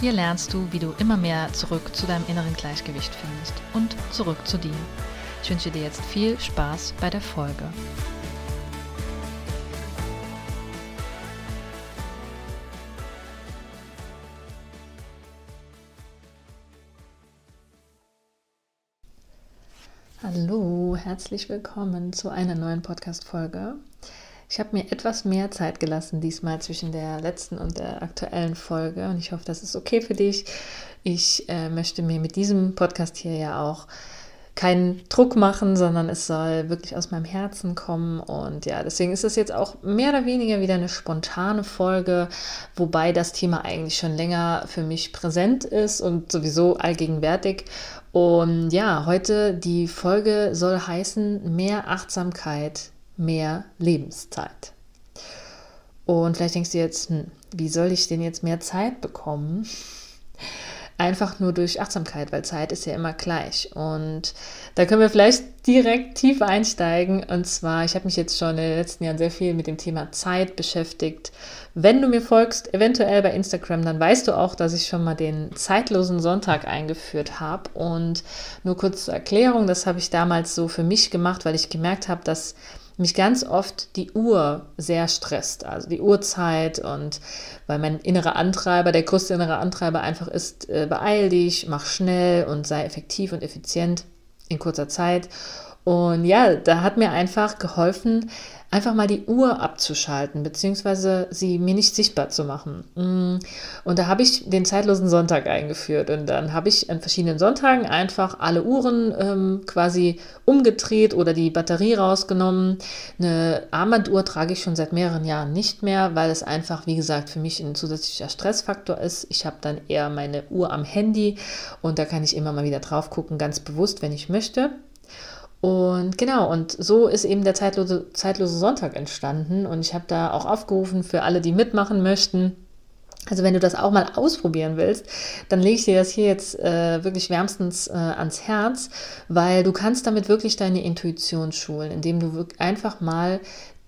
Hier lernst du, wie du immer mehr zurück zu deinem inneren Gleichgewicht findest und zurück zu dir. Ich wünsche dir jetzt viel Spaß bei der Folge. Hallo, herzlich willkommen zu einer neuen Podcast-Folge. Ich habe mir etwas mehr Zeit gelassen diesmal zwischen der letzten und der aktuellen Folge und ich hoffe, das ist okay für dich. Ich äh, möchte mir mit diesem Podcast hier ja auch keinen Druck machen, sondern es soll wirklich aus meinem Herzen kommen. Und ja, deswegen ist es jetzt auch mehr oder weniger wieder eine spontane Folge, wobei das Thema eigentlich schon länger für mich präsent ist und sowieso allgegenwärtig. Und ja, heute die Folge soll heißen mehr Achtsamkeit mehr Lebenszeit. Und vielleicht denkst du jetzt, hm, wie soll ich denn jetzt mehr Zeit bekommen? Einfach nur durch Achtsamkeit, weil Zeit ist ja immer gleich. Und da können wir vielleicht direkt tiefer einsteigen. Und zwar, ich habe mich jetzt schon in den letzten Jahren sehr viel mit dem Thema Zeit beschäftigt. Wenn du mir folgst, eventuell bei Instagram, dann weißt du auch, dass ich schon mal den zeitlosen Sonntag eingeführt habe. Und nur kurz zur Erklärung, das habe ich damals so für mich gemacht, weil ich gemerkt habe, dass mich ganz oft die Uhr sehr stresst, also die Uhrzeit und weil mein innerer Antreiber, der größte innere Antreiber einfach ist, äh, beeil dich, mach schnell und sei effektiv und effizient in kurzer Zeit. Und ja, da hat mir einfach geholfen, einfach mal die Uhr abzuschalten, beziehungsweise sie mir nicht sichtbar zu machen. Mm. Und da habe ich den zeitlosen Sonntag eingeführt und dann habe ich an verschiedenen Sonntagen einfach alle Uhren ähm, quasi umgedreht oder die Batterie rausgenommen. Eine Armbanduhr trage ich schon seit mehreren Jahren nicht mehr, weil es einfach, wie gesagt, für mich ein zusätzlicher Stressfaktor ist. Ich habe dann eher meine Uhr am Handy und da kann ich immer mal wieder drauf gucken, ganz bewusst, wenn ich möchte. Und genau, und so ist eben der zeitlose, zeitlose Sonntag entstanden. Und ich habe da auch aufgerufen für alle, die mitmachen möchten. Also wenn du das auch mal ausprobieren willst, dann lege ich dir das hier jetzt äh, wirklich wärmstens äh, ans Herz, weil du kannst damit wirklich deine Intuition schulen, indem du einfach mal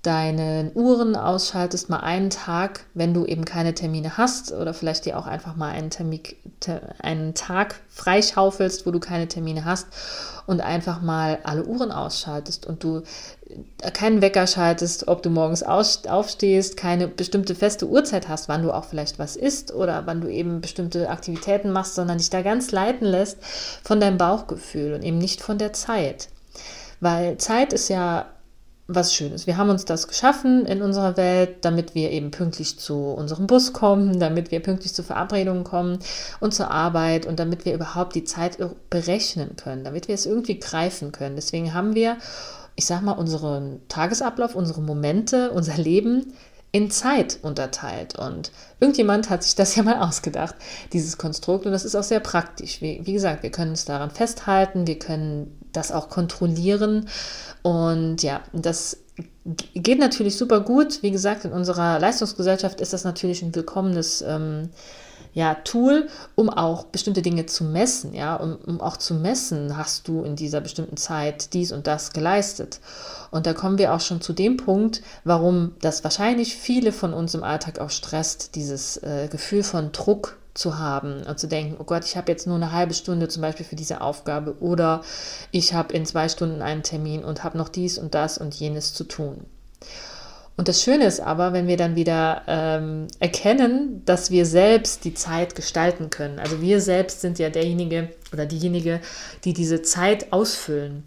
deine Uhren ausschaltest, mal einen Tag, wenn du eben keine Termine hast oder vielleicht dir auch einfach mal einen, Termin, einen Tag freischaufelst, wo du keine Termine hast und einfach mal alle Uhren ausschaltest und du äh, keinen Wecker schaltest, ob du morgens aufstehst, keine bestimmte feste Uhrzeit hast, wann du auch vielleicht was isst oder wann du eben bestimmte Aktivitäten machst, sondern dich da ganz leiten lässt von deinem Bauchgefühl und eben nicht von der Zeit. Weil Zeit ist ja was Schönes. Wir haben uns das geschaffen in unserer Welt, damit wir eben pünktlich zu unserem Bus kommen, damit wir pünktlich zu Verabredungen kommen und zur Arbeit und damit wir überhaupt die Zeit berechnen können, damit wir es irgendwie greifen können. Deswegen haben wir, ich sag mal, unseren Tagesablauf, unsere Momente, unser Leben in Zeit unterteilt. Und irgendjemand hat sich das ja mal ausgedacht, dieses Konstrukt. Und das ist auch sehr praktisch. Wie, wie gesagt, wir können es daran festhalten, wir können das auch kontrollieren. Und ja, das geht natürlich super gut. Wie gesagt, in unserer Leistungsgesellschaft ist das natürlich ein willkommenes ähm, ja, Tool, um auch bestimmte Dinge zu messen, ja, um, um auch zu messen, hast du in dieser bestimmten Zeit dies und das geleistet. Und da kommen wir auch schon zu dem Punkt, warum das wahrscheinlich viele von uns im Alltag auch stresst, dieses äh, Gefühl von Druck zu haben und zu denken, oh Gott, ich habe jetzt nur eine halbe Stunde zum Beispiel für diese Aufgabe oder ich habe in zwei Stunden einen Termin und habe noch dies und das und jenes zu tun. Und das Schöne ist aber, wenn wir dann wieder ähm, erkennen, dass wir selbst die Zeit gestalten können. Also wir selbst sind ja derjenige oder diejenige, die diese Zeit ausfüllen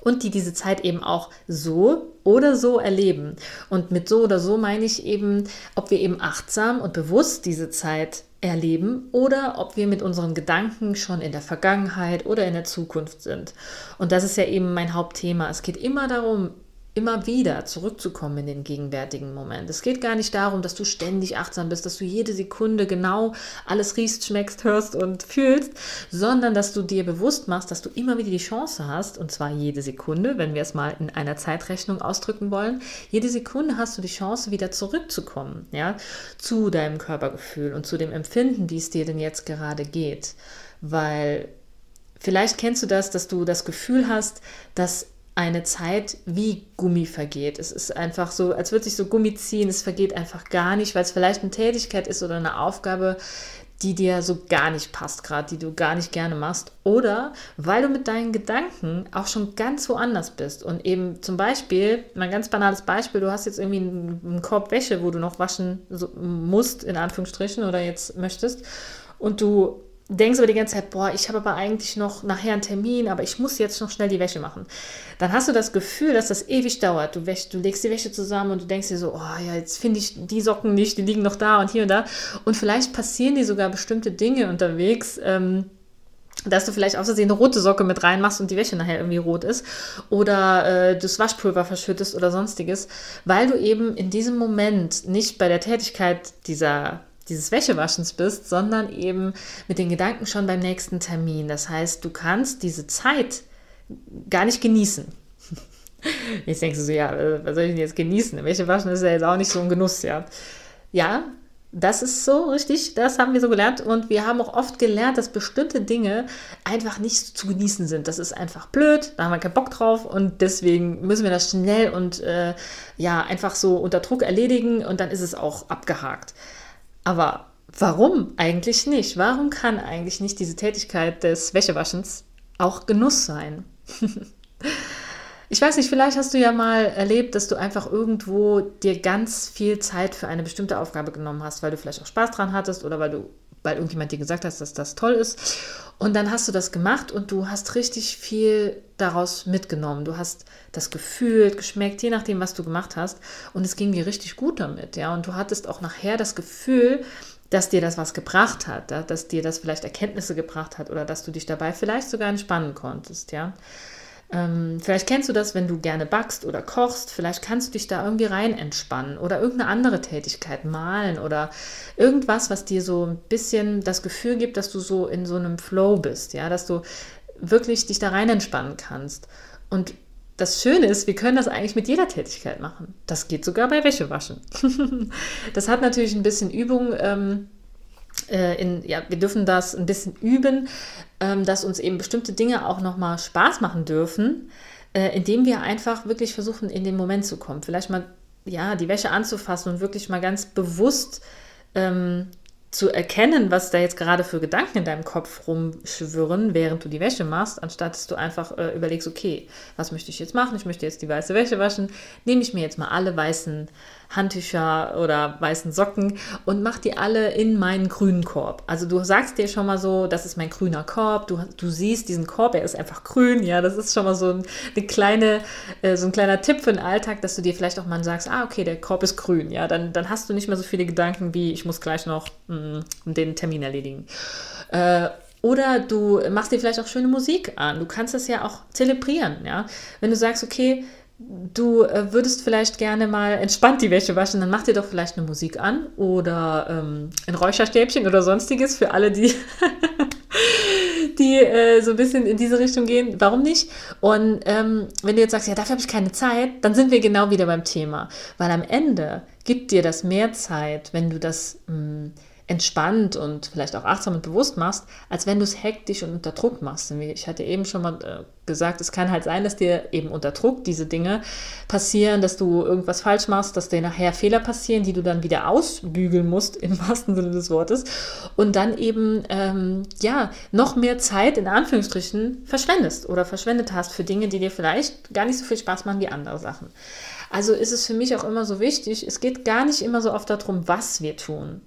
und die diese Zeit eben auch so oder so erleben. Und mit so oder so meine ich eben, ob wir eben achtsam und bewusst diese Zeit erleben oder ob wir mit unseren Gedanken schon in der Vergangenheit oder in der Zukunft sind. Und das ist ja eben mein Hauptthema. Es geht immer darum, immer wieder zurückzukommen in den gegenwärtigen Moment. Es geht gar nicht darum, dass du ständig achtsam bist, dass du jede Sekunde genau alles riechst, schmeckst, hörst und fühlst, sondern dass du dir bewusst machst, dass du immer wieder die Chance hast, und zwar jede Sekunde, wenn wir es mal in einer Zeitrechnung ausdrücken wollen, jede Sekunde hast du die Chance, wieder zurückzukommen, ja, zu deinem Körpergefühl und zu dem Empfinden, wie es dir denn jetzt gerade geht. Weil vielleicht kennst du das, dass du das Gefühl hast, dass eine Zeit wie Gummi vergeht. Es ist einfach so, als würde sich so Gummi ziehen, es vergeht einfach gar nicht, weil es vielleicht eine Tätigkeit ist oder eine Aufgabe, die dir so gar nicht passt gerade, die du gar nicht gerne machst. Oder weil du mit deinen Gedanken auch schon ganz woanders bist. Und eben zum Beispiel, mein ganz banales Beispiel, du hast jetzt irgendwie einen, Korb Wäsche, wo du noch waschen musst, in Anführungsstrichen, oder jetzt möchtest. Und du denkst aber die ganze Zeit, boah, ich habe aber eigentlich noch nachher einen Termin, aber ich muss jetzt noch schnell die Wäsche machen. Dann hast du das Gefühl, dass das ewig dauert. Du, wäsch, du legst die Wäsche zusammen und du denkst dir so, oh ja, jetzt finde ich die Socken nicht, die liegen noch da und hier und da. Und vielleicht passieren dir sogar bestimmte Dinge unterwegs, ähm, dass du vielleicht aus Versehen eine rote Socke mit reinmachst und die Wäsche nachher irgendwie rot ist oder äh, das Waschpulver verschüttest oder sonstiges, weil du eben in diesem Moment nicht bei der Tätigkeit dieser dieses Wäschewaschens bist, sondern eben mit den Gedanken schon beim nächsten Termin. Das heißt, du kannst diese Zeit gar nicht genießen. Jetzt denkst du so, ja, äh, was soll ich denn jetzt genießen? Wäschewaschen ist ja jetzt auch nicht so ein Genuss, ja. Ja, das ist so richtig, das haben wir so gelernt und wir haben auch oft gelernt, dass bestimmte Dinge einfach nicht zu genießen sind. Das ist einfach blöd, da haben wir keinen Bock drauf und deswegen müssen wir das schnell und äh, ja, einfach so unter Druck erledigen und dann ist es auch abgehakt. Aber warum eigentlich nicht? Warum kann eigentlich nicht diese Tätigkeit des Wäschewaschens auch Genuss sein? ich weiß nicht, vielleicht hast du ja mal erlebt, dass du einfach irgendwo dir ganz viel Zeit für eine bestimmte Aufgabe genommen hast, weil du vielleicht auch Spaß dran hattest oder weil du weil irgendjemand dir gesagt hat, dass das toll ist. Und dann hast du das gemacht und du hast richtig viel daraus mitgenommen. Du hast das gefühlt, geschmeckt, je nachdem, was du gemacht hast. Und es ging dir richtig gut damit, ja. Und du hattest auch nachher das Gefühl, dass dir das was gebracht hat, dass dir das vielleicht Erkenntnisse gebracht hat oder dass du dich dabei vielleicht sogar entspannen konntest, ja. Ähm, vielleicht kennst du das, wenn du gerne backst oder kochst. Vielleicht kannst du dich da irgendwie rein entspannen oder irgendeine andere Tätigkeit malen oder irgendwas, was dir so ein bisschen das Gefühl gibt, dass du so in so einem Flow bist, ja, dass du wirklich dich da rein entspannen kannst. Und das Schöne ist, wir können das eigentlich mit jeder Tätigkeit machen. Das geht sogar bei Wäschewaschen. das hat natürlich ein bisschen Übung. Ähm, äh, in, ja, wir dürfen das ein bisschen üben, ähm, dass uns eben bestimmte Dinge auch nochmal Spaß machen dürfen, äh, indem wir einfach wirklich versuchen, in den Moment zu kommen. Vielleicht mal ja, die Wäsche anzufassen und wirklich mal ganz bewusst ähm, zu erkennen, was da jetzt gerade für Gedanken in deinem Kopf rumschwirren, während du die Wäsche machst, anstatt dass du einfach äh, überlegst, okay, was möchte ich jetzt machen? Ich möchte jetzt die weiße Wäsche waschen. Nehme ich mir jetzt mal alle weißen Handtücher oder weißen Socken und mach die alle in meinen grünen Korb. Also du sagst dir schon mal so, das ist mein grüner Korb. Du, du siehst diesen Korb, er ist einfach grün. Ja, das ist schon mal so ein, eine kleine, äh, so ein kleiner Tipp für den Alltag, dass du dir vielleicht auch mal sagst, ah, okay, der Korb ist grün. Ja, dann, dann hast du nicht mehr so viele Gedanken wie, ich muss gleich noch mh, mm, den Termin erledigen. Äh, oder du machst dir vielleicht auch schöne Musik an. Du kannst das ja auch zelebrieren, ja. Wenn du sagst, okay, du äh, würdest vielleicht gerne mal entspannt die Wäsche waschen, dann mach dir doch vielleicht eine Musik an oder ähm, ein Räucherstäbchen oder sonstiges für alle, die, die äh, so ein bisschen in diese Richtung gehen. Warum nicht? Und ähm, wenn du jetzt sagst, ja, dafür habe ich keine Zeit, dann sind wir genau wieder beim Thema. Weil am Ende gibt dir das mehr Zeit, wenn du das mh, hm, entspannt und vielleicht auch achtsam und bewusst machst, als wenn du es hektisch und unter Druck machst. Ich hatte eben schon mal äh, gesagt, es kann halt sein, dass dir eben unter Druck diese Dinge passieren, dass du irgendwas falsch machst, dass dir nachher Fehler passieren, die du dann wieder ausbügeln musst, im wahrsten Sinne des Wortes, und dann eben, ähm, ja, noch mehr Zeit in Anführungsstrichen verschwendest oder verschwendet hast für Dinge, die dir vielleicht gar nicht so viel Spaß machen wie andere Sachen. Also ist es für mich auch immer so wichtig, es geht gar nicht immer so oft darum, was wir tun,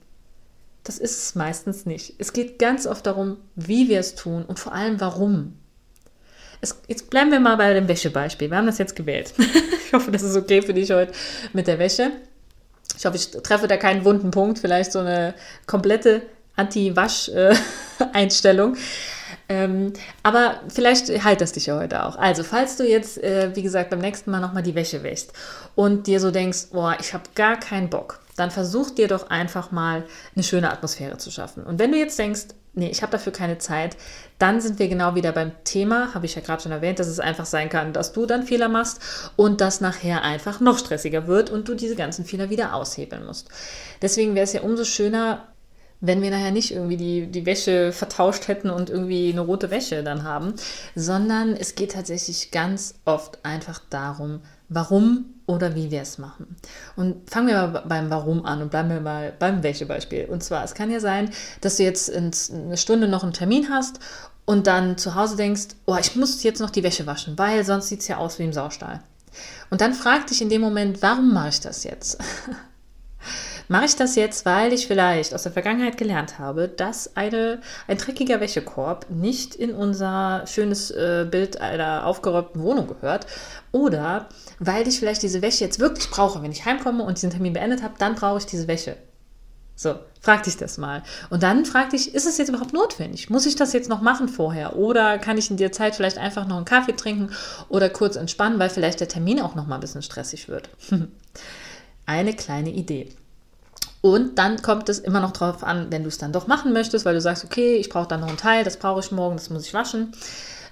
das ist es meistens nicht. Es geht ganz oft darum, wie wir es tun und vor allem warum. Es, jetzt bleiben wir mal bei dem Wäschebeispiel. Wir haben das jetzt gewählt. ich hoffe, das ist okay für dich heute mit der Wäsche. Ich hoffe, ich treffe da keinen wunden Punkt, vielleicht so eine komplette Anti-Wasch-Einstellung. Ähm, aber vielleicht halt das dich ja heute auch. Also, falls du jetzt, äh, wie gesagt, beim nächsten Mal nochmal die Wäsche wäschst und dir so denkst, boah, ich habe gar keinen Bock, dann versuch dir doch einfach mal eine schöne Atmosphäre zu schaffen. Und wenn du jetzt denkst, nee, ich habe dafür keine Zeit, dann sind wir genau wieder beim Thema, habe ich ja gerade schon erwähnt, dass es einfach sein kann, dass du dann Fehler machst und das nachher einfach noch stressiger wird und du diese ganzen Fehler wieder aushebeln musst. Deswegen wäre es ja umso schöner, wenn wir nachher nicht irgendwie die, die Wäsche vertauscht hätten und irgendwie eine rote Wäsche dann haben, sondern es geht tatsächlich ganz oft einfach darum, warum oder wie wir es machen. Und fangen wir mal beim Warum an und bleiben wir mal beim Wäschebeispiel. Und zwar, es kann ja sein, dass du jetzt in eine Stunde noch einen Termin hast und dann zu Hause denkst, oh, ich muss jetzt noch die Wäsche waschen, weil sonst sieht es ja aus wie im Saustall. Und dann frag dich in dem Moment, warum mache ich das jetzt? Mache ich das jetzt, weil ich vielleicht aus der Vergangenheit gelernt habe, dass eine, ein dreckiger Wäschekorb nicht in unser schönes äh, Bild einer aufgeräumten Wohnung gehört? Oder weil ich vielleicht diese Wäsche jetzt wirklich brauche, wenn ich heimkomme und diesen Termin beendet habe, dann brauche ich diese Wäsche. So, frag dich das mal. Und dann frag dich, ist es jetzt überhaupt notwendig? Muss ich das jetzt noch machen vorher? Oder kann ich in der Zeit vielleicht einfach noch einen Kaffee trinken oder kurz entspannen, weil vielleicht der Termin auch noch mal ein bisschen stressig wird? Eine kleine Idee. Und dann kommt es immer noch darauf an, wenn du es dann doch machen möchtest, weil du sagst, okay, ich brauche dann noch einen Teil, das brauche ich morgen, das muss ich waschen.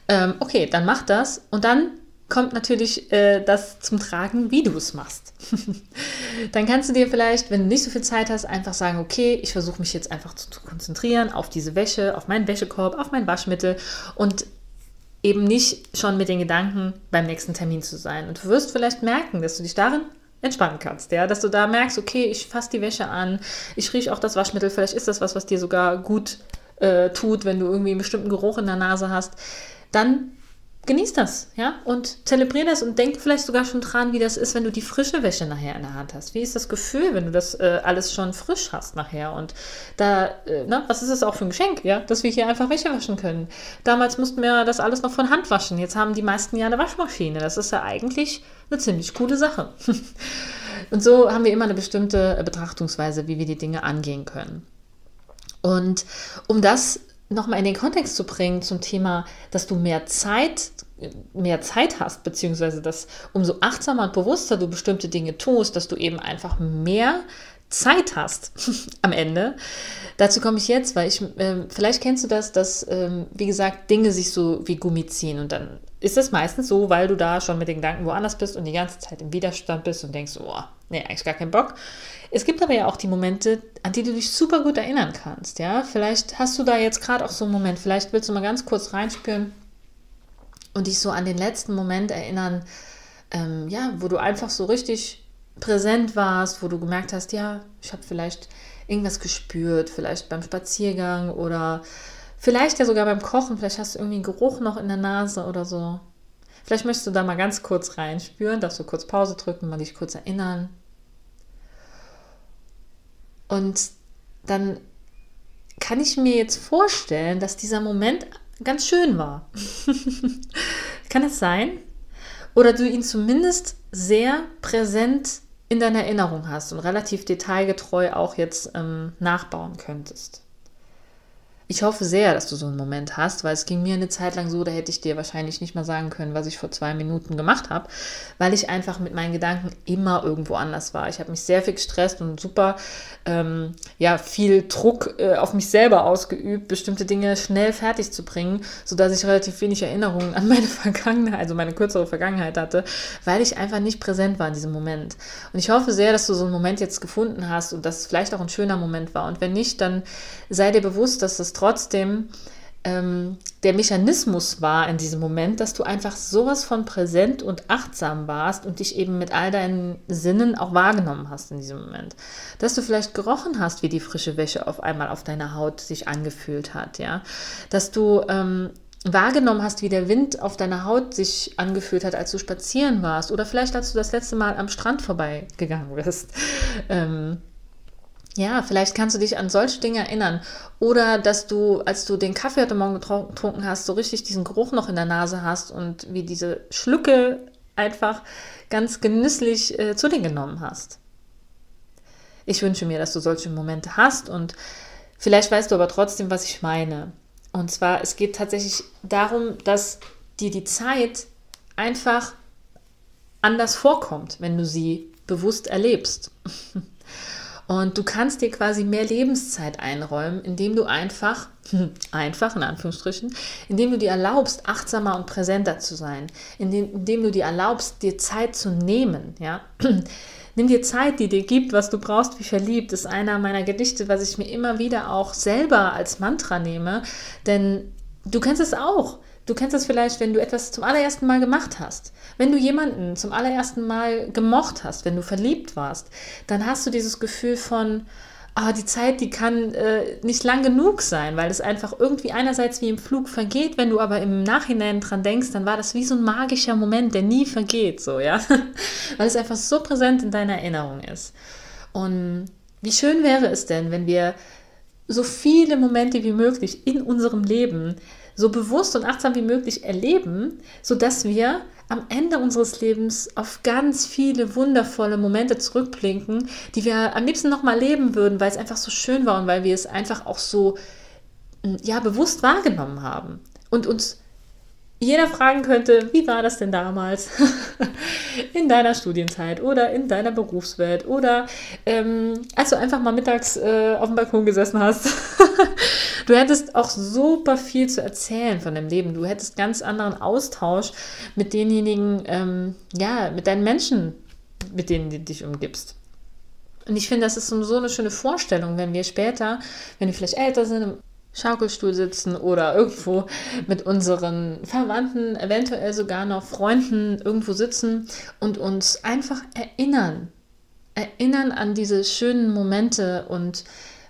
Ähm, okay, dann mach das. Und dann kommt natürlich äh, das zum Tragen, wie du es machst. dann kannst du dir vielleicht, wenn du nicht so viel Zeit hast, einfach sagen, okay, ich versuche mich jetzt einfach zu, zu konzentrieren auf diese Wäsche, auf meinen Wäschekorb, auf mein Waschmittel und eben nicht schon mit den Gedanken beim nächsten Termin zu sein. Und du wirst vielleicht merken, dass du dich darin entspannen kannst, ja, dass du da merkst, okay, ich fasse die Wäsche an, ich rieche auch das Waschmittel, vielleicht ist das was, was dir sogar gut äh, tut, wenn du irgendwie einen bestimmten Geruch in der Nase hast, dann genieß das, ja, und zelebriere das und denk vielleicht sogar schon dran, wie das ist, wenn du die frische Wäsche nachher in der Hand hast. Wie ist das Gefühl, wenn du das äh, alles schon frisch hast nachher? Und da, äh, na, was ist das auch für ein Geschenk, ja, dass wir hier einfach Wäsche waschen können? Damals mussten wir das alles noch von Hand waschen. Jetzt haben die meisten ja eine Waschmaschine. Das ist ja eigentlich eine ziemlich coole Sache. Und so haben wir immer eine bestimmte Betrachtungsweise, wie wir die Dinge angehen können. Und um das nochmal in den Kontext zu bringen zum Thema, dass du mehr Zeit, mehr Zeit hast, beziehungsweise dass umso achtsamer und bewusster du bestimmte Dinge tust, dass du eben einfach mehr Zeit hast am Ende. Dazu komme ich jetzt, weil ich, äh, vielleicht kennst du das, dass, äh, wie gesagt, Dinge sich so wie Gummi ziehen und dann ist es meistens so, weil du da schon mit den Gedanken woanders bist und die ganze Zeit im Widerstand bist und denkst, oh, nee, eigentlich gar keinen Bock. Es gibt aber ja auch die Momente, an die du dich super gut erinnern kannst, ja. Vielleicht hast du da jetzt gerade auch so einen Moment, vielleicht willst du mal ganz kurz reinspüren und dich so an den letzten Moment erinnern, ähm, ja, wo du einfach so richtig präsent warst, wo du gemerkt hast, ja, ich habe vielleicht irgendwas gespürt, vielleicht beim Spaziergang oder vielleicht ja sogar beim Kochen, vielleicht hast du irgendwie einen Geruch noch in der Nase oder so. Vielleicht möchtest du da mal ganz kurz reinspüren, darfst du kurz Pause drücken, mal dich kurz erinnern. Und dann kann ich mir jetzt vorstellen, dass dieser Moment ganz schön war. kann es sein? Oder du ihn zumindest sehr präsent in deiner Erinnerung hast und relativ detailgetreu auch jetzt ähm, nachbauen könntest. Ich hoffe sehr, dass du so einen Moment hast, weil es ging mir eine Zeit lang so, da hätte ich dir wahrscheinlich nicht mal sagen können, was ich vor zwei Minuten gemacht habe, weil ich einfach mit meinen Gedanken immer irgendwo anders war. Ich habe mich sehr viel gestresst und super, ähm, ja, viel Druck äh, auf mich selber ausgeübt, bestimmte Dinge schnell fertig zu bringen, sodass ich relativ wenig Erinnerungen an meine Vergangenheit, also meine kürzere Vergangenheit hatte, weil ich einfach nicht präsent war in diesem Moment. Und ich hoffe sehr, dass du so einen Moment jetzt gefunden hast und dass es vielleicht auch ein schöner Moment war. Und wenn nicht, dann sei dir bewusst, dass das trotzdem ähm, der Mechanismus war in diesem Moment, dass du einfach sowas von präsent und achtsam warst und dich eben mit all deinen Sinnen auch wahrgenommen hast in diesem Moment. Dass du vielleicht gerochen hast, wie die frische Wäsche auf einmal auf deiner Haut sich angefühlt hat, ja. Dass du ähm, wahrgenommen hast, wie der Wind auf deiner Haut sich angefühlt hat, als du spazieren warst. Oder vielleicht, als du das letzte Mal am Strand vorbeigegangen bist. Ähm, ja, vielleicht kannst du dich an solche Dinge erinnern. Oder dass du, als du den Kaffee heute Morgen getrunken hast, so richtig diesen Geruch noch in der Nase hast und wie diese Schlücke einfach ganz genüsslich äh, zu dir genommen hast. Ich wünsche mir, dass du solche Momente hast und vielleicht weißt du aber trotzdem, was ich meine. Und zwar, es geht tatsächlich darum, dass dir die Zeit einfach anders vorkommt, wenn du sie bewusst erlebst. Und du kannst dir quasi mehr Lebenszeit einräumen, indem du einfach, einfach in Anführungsstrichen, indem du dir erlaubst, achtsamer und präsenter zu sein, indem, indem du dir erlaubst, dir Zeit zu nehmen, ja. Nimm dir Zeit, die dir gibt, was du brauchst, wie verliebt, ist einer meiner Gedichte, was ich mir immer wieder auch selber als Mantra nehme. Denn du kennst es auch. Du kennst es vielleicht, wenn du etwas zum allerersten Mal gemacht hast. Wenn du jemanden zum allerersten Mal gemocht hast, wenn du verliebt warst, dann hast du dieses Gefühl von, ah, die Zeit, die kann äh, nicht lang genug sein, weil es einfach irgendwie einerseits wie im Flug vergeht, wenn du aber im Nachhinein dran denkst, dann war das wie so ein magischer Moment, der nie vergeht, so, ja. weil es einfach so präsent in deiner Erinnerung ist. Und wie schön wäre es denn, wenn wir so viele Momente wie möglich in unserem Leben so bewusst und achtsam wie möglich erleben, sodass wir am Ende unseres Lebens auf ganz viele wundervolle Momente zurückblinken, die wir am liebsten nochmal leben würden, weil es einfach so schön war und weil wir es einfach auch so ja, bewusst wahrgenommen haben und uns jeder fragen könnte, wie war das denn damals in deiner Studienzeit oder in deiner Berufswelt oder ähm, als du einfach mal mittags äh, auf dem Balkon gesessen hast. du hättest auch super viel zu erzählen von deinem Leben. Du hättest ganz anderen Austausch mit denjenigen, ähm, ja, mit deinen Menschen, mit denen du dich umgibst. Und ich finde, das ist so eine schöne Vorstellung, wenn wir später, wenn wir vielleicht älter sind, Schaukelstuhl sitzen oder irgendwo mit unseren Verwandten, eventuell sogar noch Freunden irgendwo sitzen und uns einfach erinnern. Erinnern an diese schönen Momente und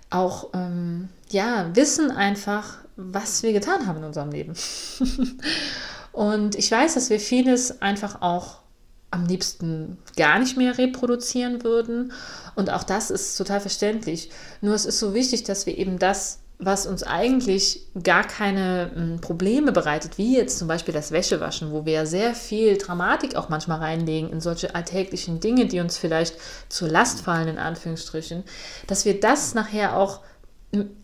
auch, ähm, ja, wissen einfach, was wir getan haben in unserem Leben. und ich weiß, dass wir vieles einfach auch am liebsten gar nicht mehr reproduzieren würden. Und auch das ist total verständlich. Nur es ist so wichtig, dass wir eben das was uns eigentlich gar keine hm, Probleme bereitet, wie jetzt zum Beispiel das Wäschewaschen, wo wir ja sehr viel Dramatik auch manchmal reinlegen in solche alltäglichen Dinge, die uns vielleicht zur Last fallen, in Anführungsstrichen, dass wir das nachher auch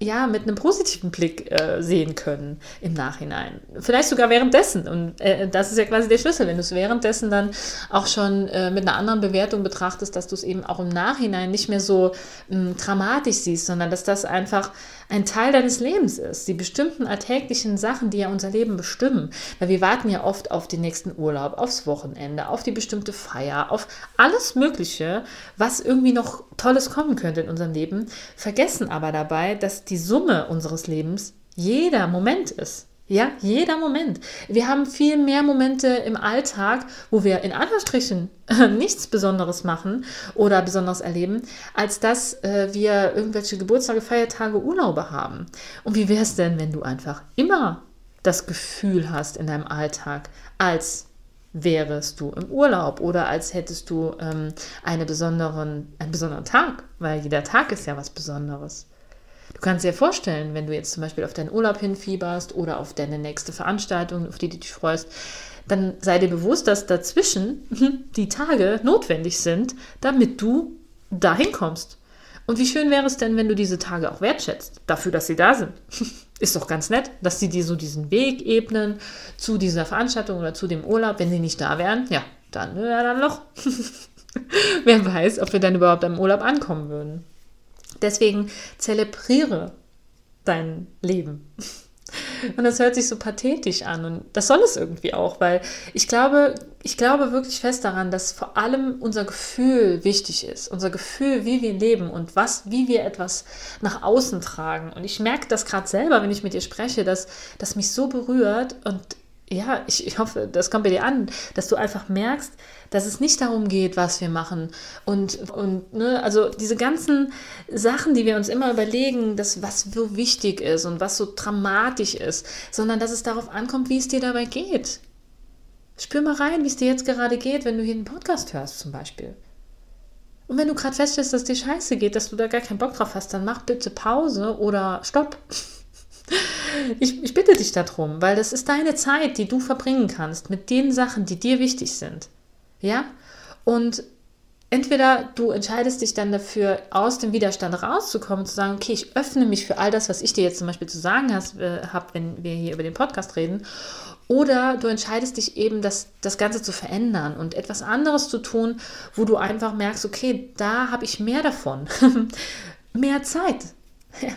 ja, mit einem positiven Blick äh, sehen können im Nachhinein. Vielleicht sogar währenddessen. Und äh, das ist ja quasi der Schlüssel, wenn du es währenddessen dann auch schon äh, mit einer anderen Bewertung betrachtest, dass du es eben auch im Nachhinein nicht mehr so mh, dramatisch siehst, sondern dass das einfach ein Teil deines Lebens ist. Die bestimmten alltäglichen Sachen, die ja unser Leben bestimmen. Weil wir warten ja oft auf den nächsten Urlaub, aufs Wochenende, auf die bestimmte Feier, auf alles Mögliche, was irgendwie noch Tolles kommen könnte in unserem Leben, vergessen aber dabei, dass die Summe unseres Lebens jeder Moment ist. Ja, jeder Moment. Wir haben viel mehr Momente im Alltag, wo wir in Anführungsstrichen nichts Besonderes machen oder Besonderes erleben, als dass äh, wir irgendwelche Geburtstage, Feiertage, Urlaube haben. Und wie wäre es denn, wenn du einfach immer das Gefühl hast in deinem Alltag, als wärest du im Urlaub oder als hättest du ähm, eine besonderen, einen besonderen Tag, weil jeder Tag ist ja was Besonderes. Du kannst dir vorstellen, wenn du jetzt zum Beispiel auf deinen Urlaub hinfieberst oder auf deine nächste Veranstaltung, auf die du dich freust, dann sei dir bewusst, dass dazwischen die Tage notwendig sind, damit du dahin kommst. Und wie schön wäre es denn, wenn du diese Tage auch wertschätzt, dafür, dass sie da sind. Ist doch ganz nett, dass sie dir so diesen Weg ebnen zu dieser Veranstaltung oder zu dem Urlaub. Wenn sie nicht da wären, ja, dann, ja, dann noch. Wer weiß, ob wir dann überhaupt am Urlaub ankommen würden. Deswegen zelebriere dein Leben. Und das hört sich so pathetisch an und das soll es irgendwie auch, weil ich glaube, ich glaube wirklich fest daran, dass vor allem unser Gefühl wichtig ist, unser Gefühl, wie wir leben und was, wie wir etwas nach außen tragen. Und ich merke das gerade selber, wenn ich mit dir spreche, dass das mich so berührt und ja, ich, ich hoffe, das kommt bei dir an, dass du einfach merkst, dass es nicht darum geht, was wir machen. Und, und ne, also diese ganzen Sachen, die wir uns immer überlegen, das, was so wichtig ist und was so dramatisch ist, sondern dass es darauf ankommt, wie es dir dabei geht. Spür mal rein, wie es dir jetzt gerade geht, wenn du hier einen Podcast hörst, zum Beispiel. Und wenn du gerade feststellst, dass dir scheiße geht, dass du da gar keinen Bock drauf hast, dann mach bitte Pause oder Stopp. Ich, ich bitte dich darum, weil das ist deine Zeit, die du verbringen kannst mit den Sachen, die dir wichtig sind. Ja? Und entweder du entscheidest dich dann dafür, aus dem Widerstand rauszukommen, zu sagen, okay, ich öffne mich für all das, was ich dir jetzt zum Beispiel zu sagen äh, habe, wenn wir hier über den Podcast reden. Oder du entscheidest dich eben, das, das Ganze zu verändern und etwas anderes zu tun, wo du einfach merkst, okay, da habe ich mehr davon. mehr Zeit.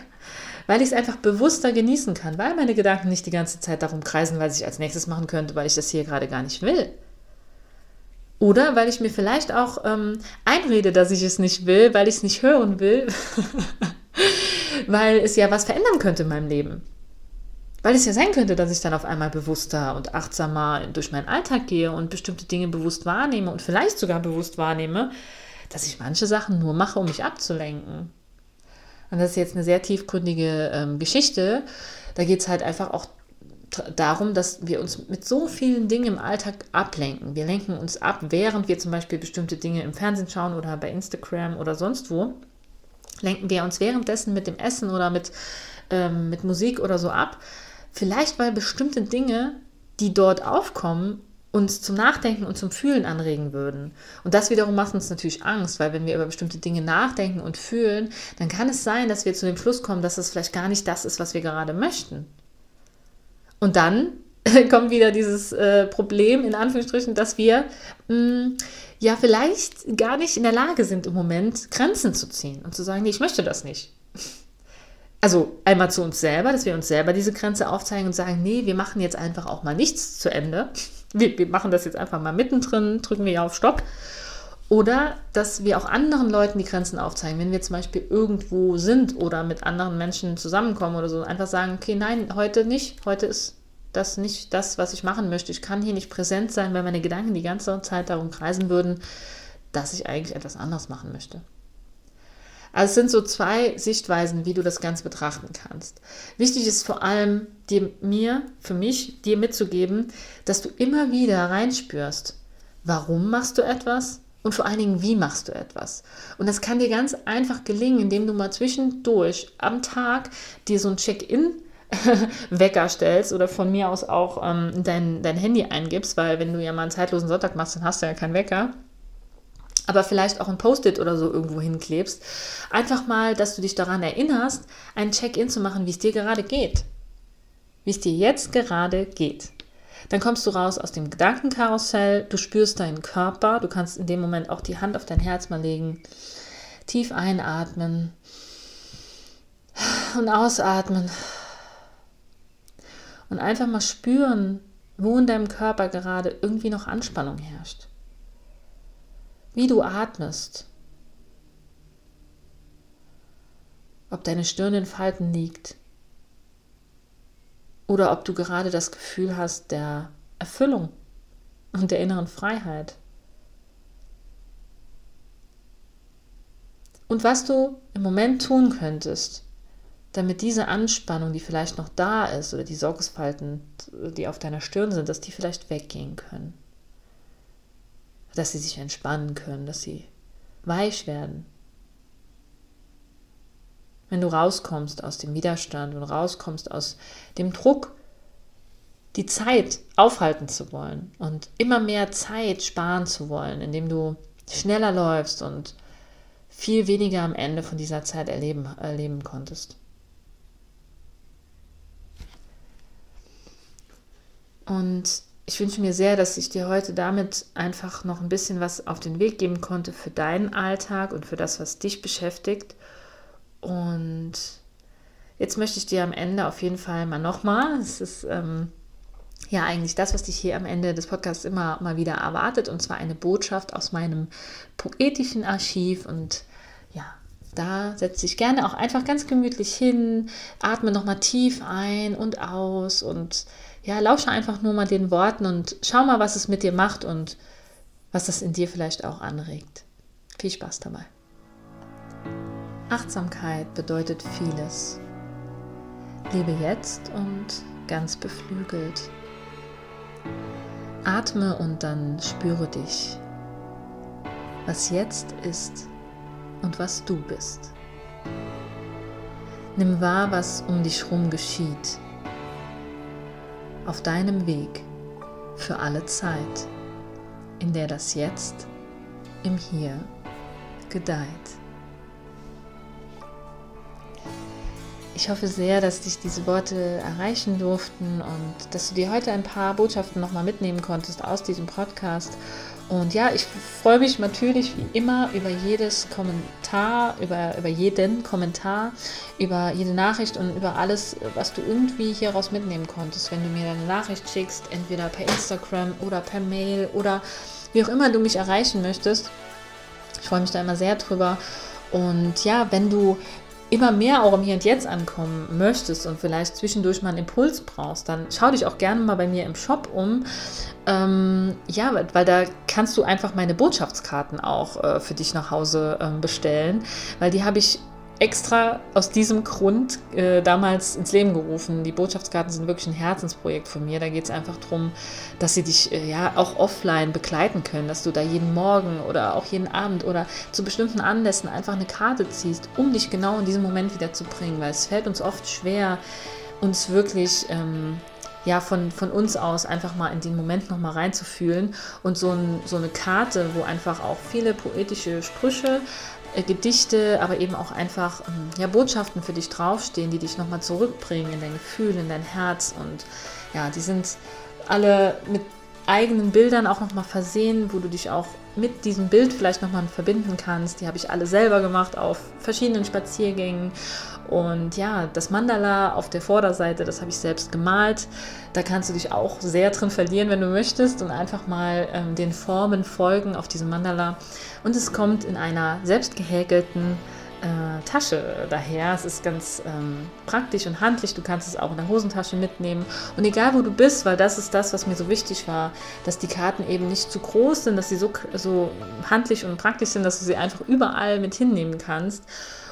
Weil ich es einfach bewusster genießen kann, weil meine Gedanken nicht die ganze Zeit darum kreisen, was ich als nächstes machen könnte, weil ich das hier gerade gar nicht will. Oder weil ich mir vielleicht auch ähm, einrede, dass ich es nicht will, weil ich es nicht hören will, weil es ja was verändern könnte in meinem Leben. Weil es ja sein könnte, dass ich dann auf einmal bewusster und achtsamer durch meinen Alltag gehe und bestimmte Dinge bewusst wahrnehme und vielleicht sogar bewusst wahrnehme, dass ich manche Sachen nur mache, um mich abzulenken. Und das ist jetzt eine sehr tiefgründige ähm, Geschichte. Da geht es halt einfach auch darum, dass wir uns mit so vielen Dingen im Alltag ablenken. Wir lenken uns ab, während wir zum Beispiel bestimmte Dinge im Fernsehen schauen oder bei Instagram oder sonst wo. Lenken wir uns währenddessen mit dem Essen oder mit, ähm, mit Musik oder so ab. Vielleicht weil bestimmte Dinge, die dort aufkommen, uns zum Nachdenken und zum Fühlen anregen würden. Und das wiederum macht uns natürlich Angst, weil wenn wir über bestimmte Dinge nachdenken und fühlen, dann kann es sein, dass wir zu dem Schluss kommen, dass es vielleicht gar nicht das ist, was wir gerade möchten. Und dann kommt wieder dieses äh, Problem, in Anführungsstrichen, dass wir mh, mm, ja vielleicht gar nicht in der Lage sind, im Moment Grenzen zu ziehen und zu sagen, nee, ich möchte das nicht. Also einmal zu uns selber, dass wir uns selber diese Grenze aufzeigen und sagen, nee, wir machen jetzt einfach auch mal nichts zu Ende. Wir, wir machen das jetzt einfach mal mittendrin, drücken wir ja auf Stopp. Oder dass wir auch anderen Leuten die Grenzen aufzeigen. Wenn wir zum Beispiel irgendwo sind oder mit anderen Menschen zusammenkommen oder so, einfach sagen, okay, nein, heute nicht. Heute ist das nicht das, was ich machen möchte. Ich kann hier nicht präsent sein, weil meine Gedanken die ganze Zeit darum kreisen würden, dass ich eigentlich etwas anderes machen möchte. Also es sind so zwei Sichtweisen, wie du das Ganze betrachten kannst. Wichtig ist vor allem dir, mir, für mich, dir mitzugeben, dass du immer wieder reinspürst, warum machst du etwas und vor allen Dingen, wie machst du etwas. Und das kann dir ganz einfach gelingen, indem du mal zwischendurch am Tag dir so ein Check-in Wecker stellst oder von mir aus auch ähm, dein, dein Handy eingibst, weil wenn du ja mal einen zeitlosen Sonntag machst, dann hast du ja keinen Wecker. Aber vielleicht auch ein Post-it oder so irgendwo hinklebst. Einfach mal, dass du dich daran erinnerst, ein Check-in zu machen, wie es dir gerade geht. Wie es dir jetzt gerade geht. Dann kommst du raus aus dem Gedankenkarussell, du spürst deinen Körper, du kannst in dem Moment auch die Hand auf dein Herz mal legen, tief einatmen und ausatmen. Und einfach mal spüren, wo in deinem Körper gerade irgendwie noch Anspannung herrscht. Wie du atmest. Ob deine Stirn in Falten liegt oder ob du gerade das Gefühl hast der Erfüllung und der inneren Freiheit. Und was du im Moment tun könntest, damit diese Anspannung, die vielleicht noch da ist, oder die Sorgsfalten, die auf deiner Stirn sind, dass die vielleicht weggehen können. Dass sie sich entspannen können, dass sie weich werden. Wenn du rauskommst aus dem Widerstand und rauskommst aus dem Druck, die Zeit aufhalten zu wollen und immer mehr Zeit sparen zu wollen, indem du schneller läufst und viel weniger am Ende von dieser Zeit erleben, erleben konntest. Und ich wünsche mir sehr, dass ich dir heute damit einfach noch ein bisschen was auf den Weg geben konnte für deinen Alltag und für das, was dich beschäftigt. Und jetzt möchte ich dir am Ende auf jeden Fall mal nochmal, es ist ähm, ja eigentlich das, was dich hier am Ende des Podcasts immer mal wieder erwartet, und zwar eine Botschaft aus meinem poetischen Archiv. Und ja, da setze ich gerne auch einfach ganz gemütlich hin, atme nochmal tief ein und aus und ja, lausche einfach nur mal den Worten und schau mal, was es mit dir macht und was das in dir vielleicht auch anregt. Viel Spaß dabei. Achtsamkeit bedeutet vieles. Lebe jetzt und ganz beflügelt. Atme und dann spüre dich, was jetzt ist und was du bist. Nimm wahr, was um dich herum geschieht auf deinem Weg für alle Zeit, in der das Jetzt im Hier gedeiht. Ich hoffe sehr, dass dich diese Worte erreichen durften und dass du dir heute ein paar Botschaften nochmal mitnehmen konntest aus diesem Podcast. Und ja, ich freue mich natürlich wie immer über jedes Kommentar, über, über jeden Kommentar, über jede Nachricht und über alles, was du irgendwie hieraus mitnehmen konntest. Wenn du mir eine Nachricht schickst, entweder per Instagram oder per Mail oder wie auch immer du mich erreichen möchtest. Ich freue mich da immer sehr drüber. Und ja, wenn du immer mehr auch im Hier und Jetzt ankommen möchtest und vielleicht zwischendurch mal einen Impuls brauchst, dann schau dich auch gerne mal bei mir im Shop um. Ähm, ja, weil da kannst du einfach meine Botschaftskarten auch äh, für dich nach Hause ähm, bestellen, weil die habe ich extra aus diesem Grund äh, damals ins Leben gerufen. Die Botschaftskarten sind wirklich ein Herzensprojekt von mir. Da geht es einfach darum, dass sie dich äh, ja auch offline begleiten können, dass du da jeden Morgen oder auch jeden Abend oder zu bestimmten Anlässen einfach eine Karte ziehst, um dich genau in diesem Moment wieder zu bringen, weil es fällt uns oft schwer, uns wirklich ähm, ja, von, von uns aus einfach mal in den Moment nochmal reinzufühlen und so, ein, so eine Karte, wo einfach auch viele poetische Sprüche, Gedichte, aber eben auch einfach ähm, ja, Botschaften für dich draufstehen, die dich nochmal zurückbringen in dein Gefühl, in dein Herz. Und ja, die sind alle mit eigenen Bildern auch nochmal versehen, wo du dich auch mit diesem Bild vielleicht nochmal verbinden kannst. Die habe ich alle selber gemacht auf verschiedenen Spaziergängen. Und ja, das Mandala auf der Vorderseite, das habe ich selbst gemalt. Da kannst du dich auch sehr drin verlieren, wenn du möchtest und einfach mal ähm, den Formen folgen auf diesem Mandala. Und es kommt in einer selbst gehäkelten äh, Tasche daher. Es ist ganz ähm, praktisch und handlich. Du kannst es auch in der Hosentasche mitnehmen. Und egal wo du bist, weil das ist das, was mir so wichtig war, dass die Karten eben nicht zu groß sind, dass sie so, so handlich und praktisch sind, dass du sie einfach überall mit hinnehmen kannst.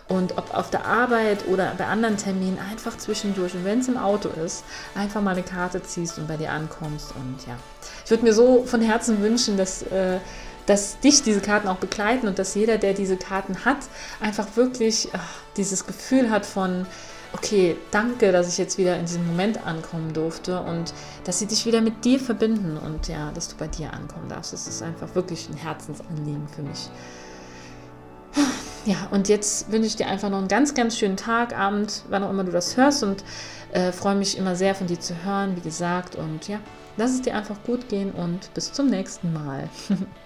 Und ob auf der Arbeit oder bei anderen Terminen einfach zwischendurch und wenn es im Auto ist, einfach mal eine Karte ziehst und bei dir ankommst. Und ja, ich würde mir so von Herzen wünschen, dass äh, dass dich diese Karten auch begleiten und dass jeder, der diese Karten hat, einfach wirklich ach, dieses Gefühl hat von, okay, danke, dass ich jetzt wieder in diesem Moment ankommen durfte und dass sie dich wieder mit dir verbinden und ja, dass du bei dir ankommen darfst. Das ist einfach wirklich ein Herzensanliegen für mich. Ja, und jetzt wünsche ich dir einfach noch einen ganz, ganz schönen Tag, Abend, wann auch immer du das hörst und äh, freue mich immer sehr von dir zu hören, wie gesagt. Und ja, lass es dir einfach gut gehen und bis zum nächsten Mal.